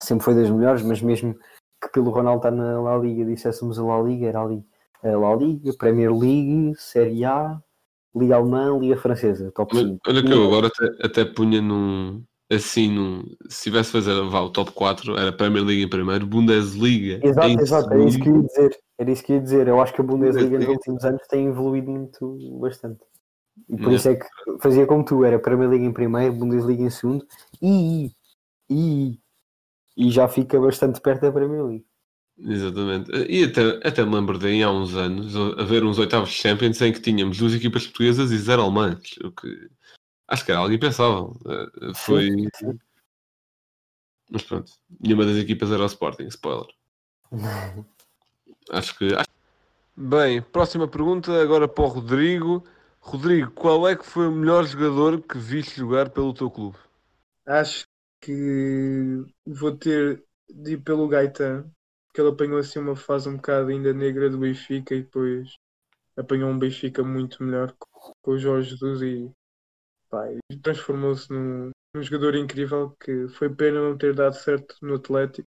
Sempre foi das melhores, mas mesmo que pelo Ronaldo estar na La Liga, disséssemos a La Liga, era ali a La Liga, Premier League, Série A, Liga Alemã, Liga Francesa, top Olha, 5. olha que eu agora até, até punha num. Assim, num, se tivesse fazer vá, o top 4, era Premier League em primeiro, Bundesliga Exato, em exato, era isso que eu segundo. ia dizer. Era isso que eu ia dizer. Eu acho que a Bundesliga nos Bundesliga. últimos anos tem evoluído muito bastante. E por Yeah. isso é que fazia como tu, era Premier League em primeiro, Bundesliga em segundo e, e, e já fica bastante perto da Premier League. Exatamente. E até, até me lembro de há uns anos haver uns oitavos de Champions em que tínhamos duas equipas portuguesas e zero alemãs, o que acho que era algo impensável. Eh, Foi. sim. Mas pronto, nenhuma das equipas era o Sporting, spoiler. Acho que. Bem, próxima pergunta agora para o Rodrigo. Rodrigo, qual é que foi o melhor jogador que viste jogar pelo teu clube? Acho que vou ter de ir pelo Gaetan, porque ele apanhou assim uma fase um bocado ainda negra do Benfica e depois apanhou um Benfica muito melhor com- com o Jorge Jesus e, pá, e transformou-se num, num jogador incrível que foi pena não ter dado certo no Atlético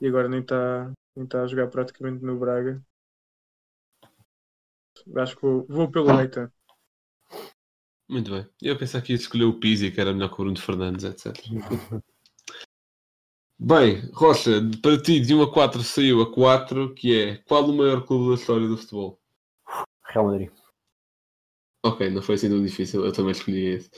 e agora nem está nem tá a jogar praticamente no Braga. Acho que vou, vou pelo Leitão. Muito bem. Eu pensei que ia escolher o Pizzi, que era melhor que o Bruno Fernandes, etc. Bem, Rocha, para ti de 1 a 4 saiu a 4, que é qual o maior clube da história do futebol? Real Madrid. Ok, não foi assim tão difícil, eu também escolhi esse.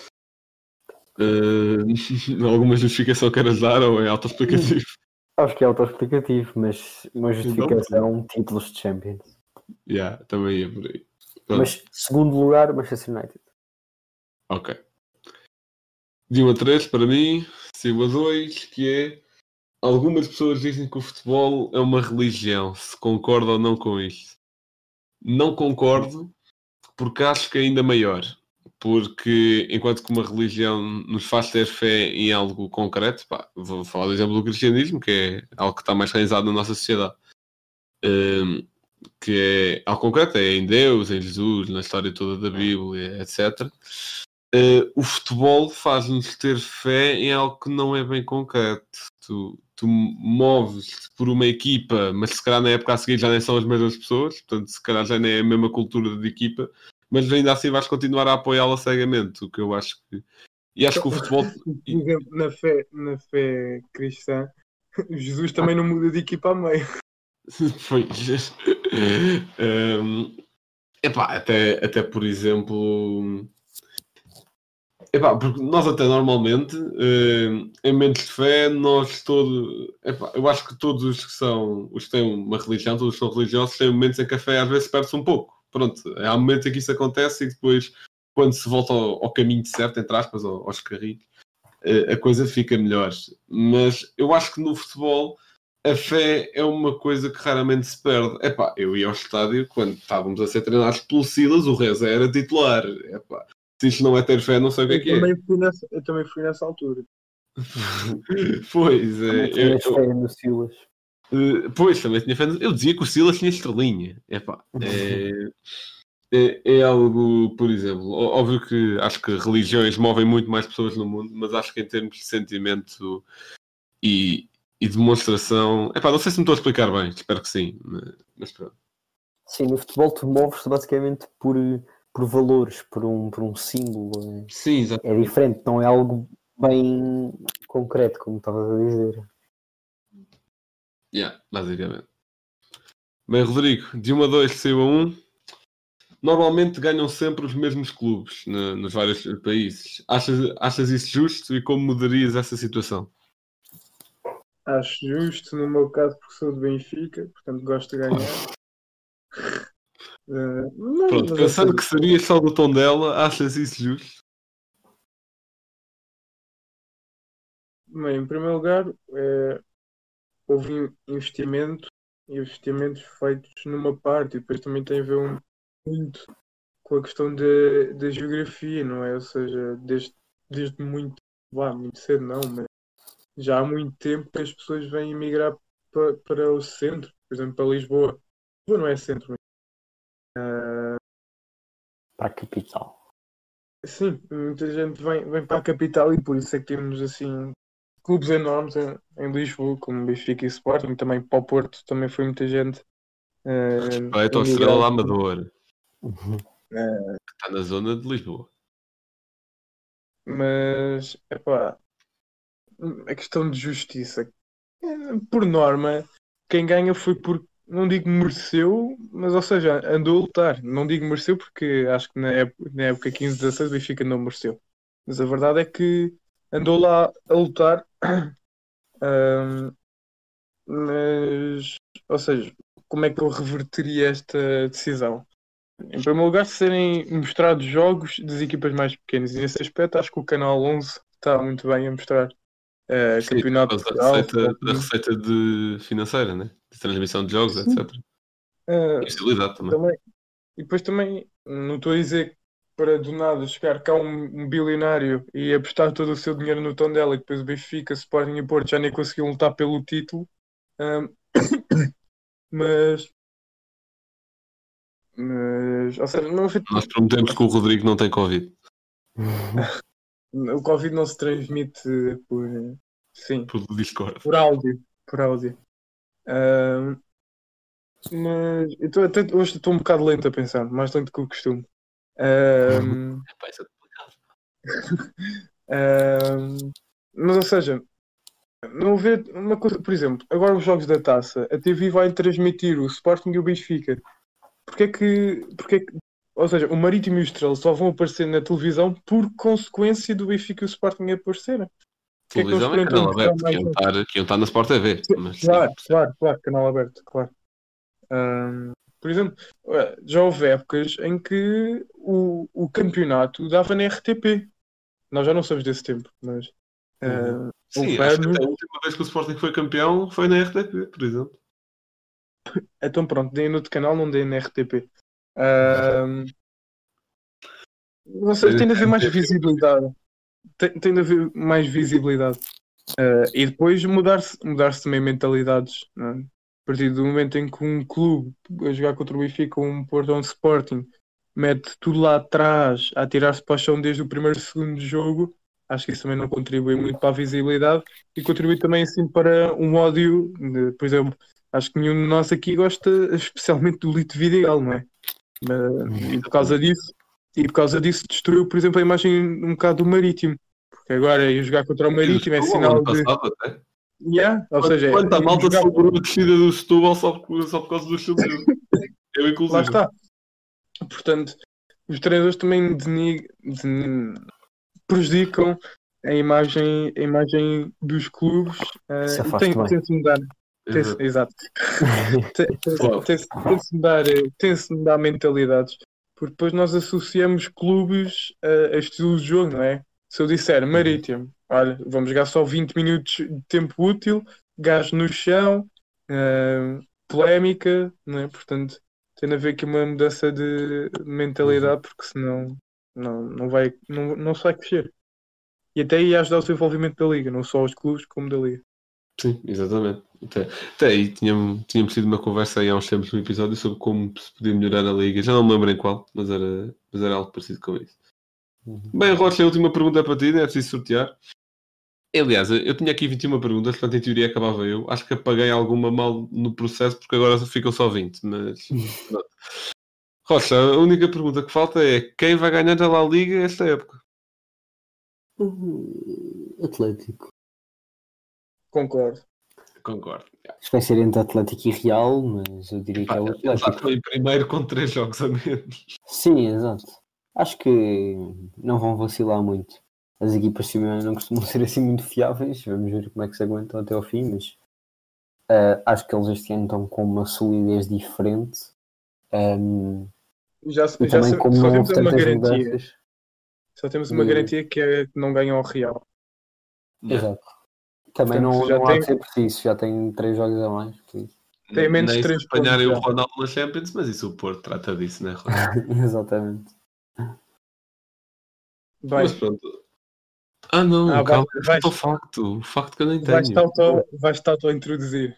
Eh, alguma justificação queres dar ou é autoexplicativo? Acho que é autoexplicativo, mas uma justificação, títulos de Champions. yeah, também ia por aí. Pronto, Mas segundo lugar, Manchester United. Ok. De 1 a 3, para mim, saiu a 2, que é algumas pessoas dizem que o futebol é uma religião, se concordo ou não com isto. Não concordo, porque acho que é ainda maior. Porque enquanto que uma religião nos faz ter fé em algo concreto, pá, vou falar do exemplo do cristianismo, que é algo que está mais realizado na nossa sociedade. Hum, que é algo concreto, é em Deus, em Jesus, na história toda da Bíblia, etc. Uh, o futebol faz-nos ter fé em algo que não é bem concreto. Tu, tu moves por uma equipa, mas se calhar na época a seguir já nem são as mesmas pessoas, portanto, se calhar já nem é a mesma cultura de equipa, mas ainda assim vais continuar a apoiá-la cegamente, o que eu acho que. E acho que o futebol. Por exemplo, na fé, na fé cristã, Jesus também não muda de equipa a meio. Pois. um, epá, até, até por exemplo. Epá, porque nós até normalmente, eh, em momentos de fé, nós todos. Epá, eu acho que todos os que são, os que têm uma religião, todos que são religiosos, têm momentos em que a fé às vezes perde-se um pouco. Pronto, há momentos em que isso acontece e depois, quando se volta ao, ao caminho certo, entre aspas, ao- aos carrinhos, eh, a coisa fica melhor. Mas eu acho que no futebol a fé é uma coisa que raramente se perde. Epá, eu ia ao estádio quando estávamos a ser treinados pelo Silas, o Reza era titular. Epá, se isto não é ter fé, não sei o que é que é. nessa, eu também fui nessa altura. Pois, é, eu- tinhas eu- fé no Silas. eh, pois, também tinha fé. no- Eu dizia que o Silas tinha estrelinha. Epá, é, é, é algo, por exemplo, óbvio que acho que religiões movem muito mais pessoas no mundo, mas acho que em termos de sentimento e, e demonstração. Epá, não sei se me estou a explicar bem, espero que sim, mas, mas pronto. Sim, no futebol tu moves-te basicamente por, por valores, por um, por um símbolo. Sim, exato. É, é diferente, não é algo bem concreto, como estavas a dizer. Yeah, basicamente. Bem, Rodrigo, de 1 a 2 saiu a 1. Normalmente ganham sempre os mesmos clubes na- nos vários países. Achas, achas isso justo e como mudarias essa situação? Acho justo, no meu caso, porque sou de Benfica, portanto gosto de ganhar. Eh, não, Pronto, pensando que seria só do tom dela, achas isso justo? bem, em primeiro lugar, eh, houve in- investimento, investimentos feitos numa parte, e depois também tem a ver um- muito com a questão da geografia, não é? Ou seja, desde, desde muito, muito cedo não, mas já há muito tempo que as pessoas vêm emigrar pa- para o centro, por exemplo, para Lisboa. Lisboa não é centro, Para a capital. sim, muita gente vem, vem para a capital e por isso é que temos assim clubes enormes em, em Lisboa, como Benfica e Sporting, também para o Porto também foi muita gente. ah, Vai então a emigrar. Estrela da Amadora, Uhum. está na zona de Lisboa. Mas, epá, a questão de justiça, eh, por norma, quem ganha foi por, não digo mereceu, mas ou seja, andou a lutar. Não digo mereceu porque acho que na época, na época 15-16 o Benfica não mereceu. Mas a verdade é que andou lá a lutar. Ahm, mas, ou seja, como é que eu reverteria esta decisão? Em primeiro lugar, serem mostrados jogos das equipas mais pequenas. E nesse aspecto, acho que o Canal 11 está muito bem a mostrar eh, Sim, campeonato Portugal. receita, da receita de financeira, né? De transmissão de jogos, etc. Eh, E visibilidade também. também. E depois também, não estou a dizer que para do nada chegar cá um, um bilionário e apostar todo o seu dinheiro no tom dela e depois o Benfica, Sporting e Porto já nem conseguiam lutar pelo título. Ahm, mas, Mas, ou seja, não Nós prometemos que o Rodrigo não tem Covid. o Covid não se transmite por. Sim, Por Discord. por áudio. Por áudio. Mas eu tô- até, hoje estou um bocado lento a pensar, mais lento que o costume. Epá, isso é mas ou seja, não haver uma coisa, por exemplo, agora os jogos da taça, a TV vai transmitir o Sporting e o Benfica. Porque é que, porque é que ou seja, o Marítimo e o Estrela só vão aparecer na televisão por consequência do Benfica e o Sporting aparecerem? É que eles Televisão é canal aberto, que iam, estar, que iam estar na Sport TV. Mas, sim, Claro, claro, claro, canal aberto, claro. Ahm, por exemplo, já houve épocas em que o, o campeonato dava na RTP. Nós já não somos desse tempo, mas. ah, sim, acho que anos- a última vez que o Sporting foi campeão foi na RTP, por exemplo. Então pronto, deem no outro canal, não deem na RTP. Ahm, não sei, tem de haver mais visibilidade. Tem, tem de haver mais visibilidade. Ah, e depois mudar-se mudar também mentalidades. é? A partir do momento em que um clube a jogar contra o Benfica ou um Porto ou um Sporting mete tudo lá atrás a tirar-se para o chão desde o primeiro segundo jogo, acho que isso também não contribui muito para a visibilidade e contribui também assim para um ódio. de- por exemplo, acho que nenhum de nós aqui gosta especialmente do Lito Vidigal, não é? Mas- e por causa disso, e por causa disso destruiu, por exemplo, a imagem um bocado do Marítimo. Porque agora ir jogar contra o Marítimo é Setúbal, sinal de. passado, até. Yeah, ou seja, Quanta ir malta jogar- celebrou a descida do Setúbal só por, só por causa do estilo dele. Eu, Lá inclusive. está. Portanto, os treinadores também denig- den- prejudicam a imagem, a imagem dos clubes. Se e afasta tem, bem. tem-se mudar. Tem-se, Exato. Tem- tem-. Tem-se tem-se mudar, eh, tem-se mudar mentalidades. Porque depois nós associamos clubes a, a estilo de jogo, não é? Se eu disser Marítimo, olha, vamos jogar só 20 minutos de tempo útil, gás no chão, eh, polémica, não é? Portanto, tem de haver aqui uma mudança de mentalidade, porque senão não, não, vai, não, não se vai crescer. E até ia ajudar o desenvolvimento da liga, não só os clubes, como da liga. Sim, exatamente. Até, até aí tínhamos, tínhamos tido uma conversa aí há uns tempos no episódio sobre como se podia melhorar a liga. Já não me lembro em qual, mas era, mas era algo parecido com isso. Uhum. Bem, Rocha, a última pergunta é para ti, não é preciso sortear. Aliás, eu tinha aqui 21 perguntas, portanto em teoria acabava eu. Acho que apaguei alguma mal no processo porque agora ficam só 20, mas. pronto. Rocha, a única pergunta que falta é quem vai ganhar a La Liga esta época? Hum, Atlético. Concordo. Concordo. Acho que vai ser entre Atlético e Real, mas eu diria que é o Ele já Atlético. foi em primeiro com 3 jogos a menos. Sim, exato. Acho que não vão vacilar muito. As equipas de cima não costumam ser assim muito fiáveis. Vamos ver como é que se aguentam até ao fim, mas ah, acho que eles este ano estão com uma solidez diferente. Ahm, Já, e já também se- como só não temos uma garantia. mudanças. Só temos uma Hum. garantia que é que não ganham ao Real. Exato. Também Portanto, não, já não há tem- de ser preciso, já tem três jogos a mais. Tem menos Nem três apanharem o. Ronaldo na Champions, mas isso o Porto trata disso, né? Exatamente. Vai, Mas pronto. Ah não, Ah, calma, vai- o facto. O facto que eu nem vais-te tenho. auto, vais-te auto-introduzir.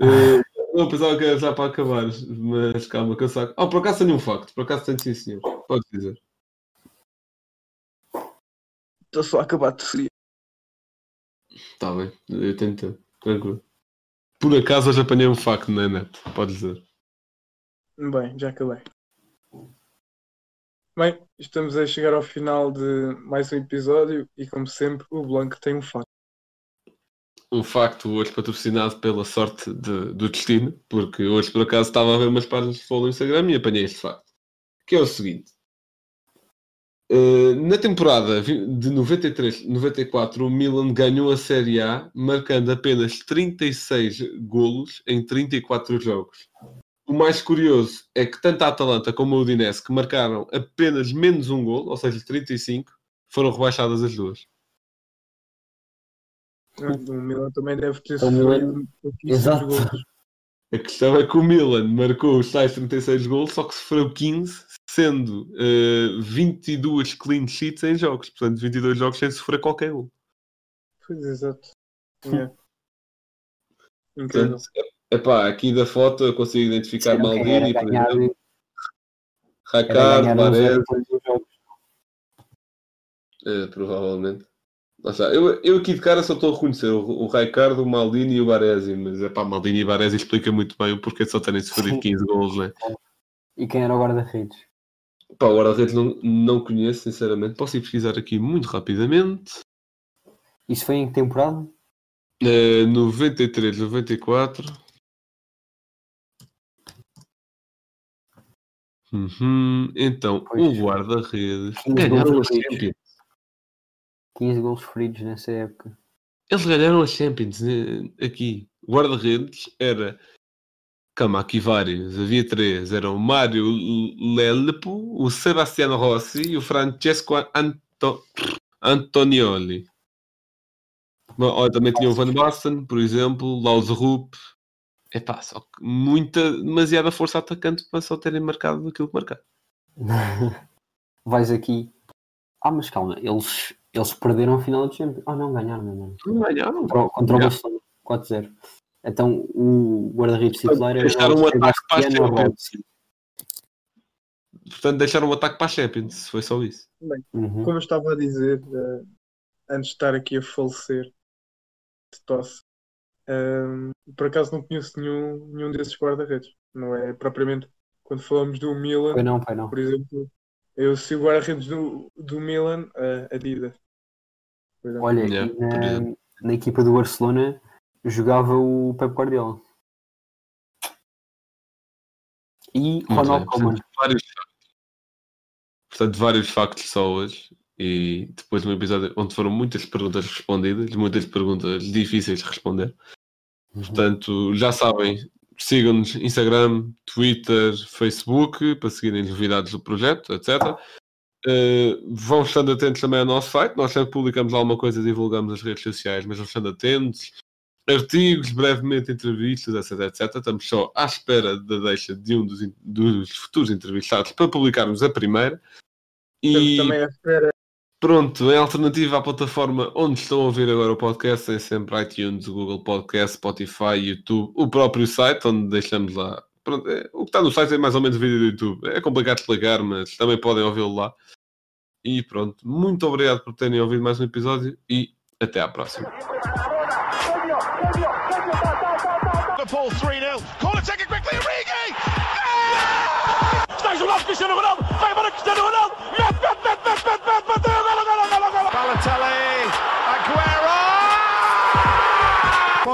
Eh, não, pensava que era já para acabar, mas calma que eu saco. Oh, por acaso tenho um facto, por acaso tenho sim senhor. Pode dizer. Estou só a acabar de seguir. Está bem, eu tenho tempo, tranquilo. Por acaso hoje apanhei um facto na net, pode dizer. Bem, já acabei. Bem, estamos a chegar ao final de mais um episódio e, como sempre, o Blanco tem um fato. Um facto hoje patrocinado pela sorte de- do destino, porque hoje por acaso estava a ver umas páginas de futebol no Instagram e apanhei este facto. Que é o seguinte. Eh, na temporada de 93-94, o Milan ganhou a Série A, marcando apenas 36 golos em 34 jogos. O mais curioso é que tanto a Atalanta como a Udinese, que marcaram apenas menos um gol, ou seja, 35, foram rebaixadas as duas. O Milan também deve ter sofrido Exato. golos. A questão é que o Milan marcou os tais 36 gols, só que sofreu 15, sendo eh, 22 clean sheets em jogos. Portanto, 22 jogos sem sofrer qualquer gol. Pois, exato. É. Incrível. Portanto, epá, aqui da foto eu consigo identificar Maldini, por ganhar exemplo. Todos os jogos. eh, provavelmente. Eu, eu aqui de cara só estou a reconhecer o, o Ricardo, o Maldini e o Baresi, mas é pá, Maldini e Baresi explica muito bem o porquê de só terem sofrido Sim. 15 gols, né? E quem era o guarda-redes? Pá, o guarda-redes não, não conheço, sinceramente. Posso ir pesquisar aqui muito rapidamente. Isso foi em que temporada? Eh, 93, 94. Uhum. Então, Pois. o guarda-redes Quinze ganharam a. Champions. 15 gols feridos nessa época. Eles ganharam a Champions né, aqui. Guarda-redes era. Aqui vários. Havia três. Eram o Mário Lelepo, o Sebastiano Rossi e o Francesco Anto... Antonioli. Bom, também tinha o Van Basten, por exemplo, Laus Rupp. É pá, só que muita, demasiada força atacante para só terem marcado aquilo que marcaram. Vais aqui. Ah, mas calma, eles, eles perderam a final do Champions. Ah, não, ganharam, ganharam. Não ganharam. Contra, o- contra o Já. Barcelona, 4-0. Então o guarda-redes titular era Deixaram o um ataque para a Champions. Portanto, deixaram o ataque para a Champions. Foi só isso. Uhum. Como eu estava a dizer, eh, antes de estar aqui a falecer de tosse, ehm, por acaso não conheço nenhum, nenhum desses guarda-redes. Não é propriamente quando falamos do Milan, Foi não, foi não. por exemplo, eu sigo guarda-redes do, do Milan, a Adidas. Exemplo. Olha, Yeah, na, na equipa do Barcelona jogava o Pep Guardiola. E Muito Ronald. Koeman. Portanto, vários factos. Portanto, vários factos só hoje. E depois de um episódio onde foram muitas perguntas respondidas, muitas perguntas difíceis de responder. Uhum. Portanto, já sabem, sigam-nos Instagram, Twitter, Facebook para seguirem as novidades do projeto, etc. Eh, vão estando atentos também ao nosso site. Nós sempre publicamos alguma coisa, divulgamos as redes sociais, mas vão estando atentos. Artigos, brevemente entrevistas, etc, etc. Estamos só à espera da deixa de um dos, dos futuros entrevistados para publicarmos a primeira. Estamos E também à espera Pronto, em alternativa à plataforma onde estão a ouvir agora o podcast, tem sempre iTunes, Google Podcast, Spotify, YouTube, o próprio site, onde deixamos lá. Pronto, é, o que está no site é mais ou menos o vídeo do YouTube. É complicado de explicar, mas também podem ouvi-lo lá. E pronto, muito obrigado por terem ouvido mais um episódio e até à próxima. Liverpool 3-0. Corner taken quickly, Origi! Está jogado Cristiano Ronaldo, vai para Cristiano Ronaldo, mete, mete, mete, mete, mete, mete,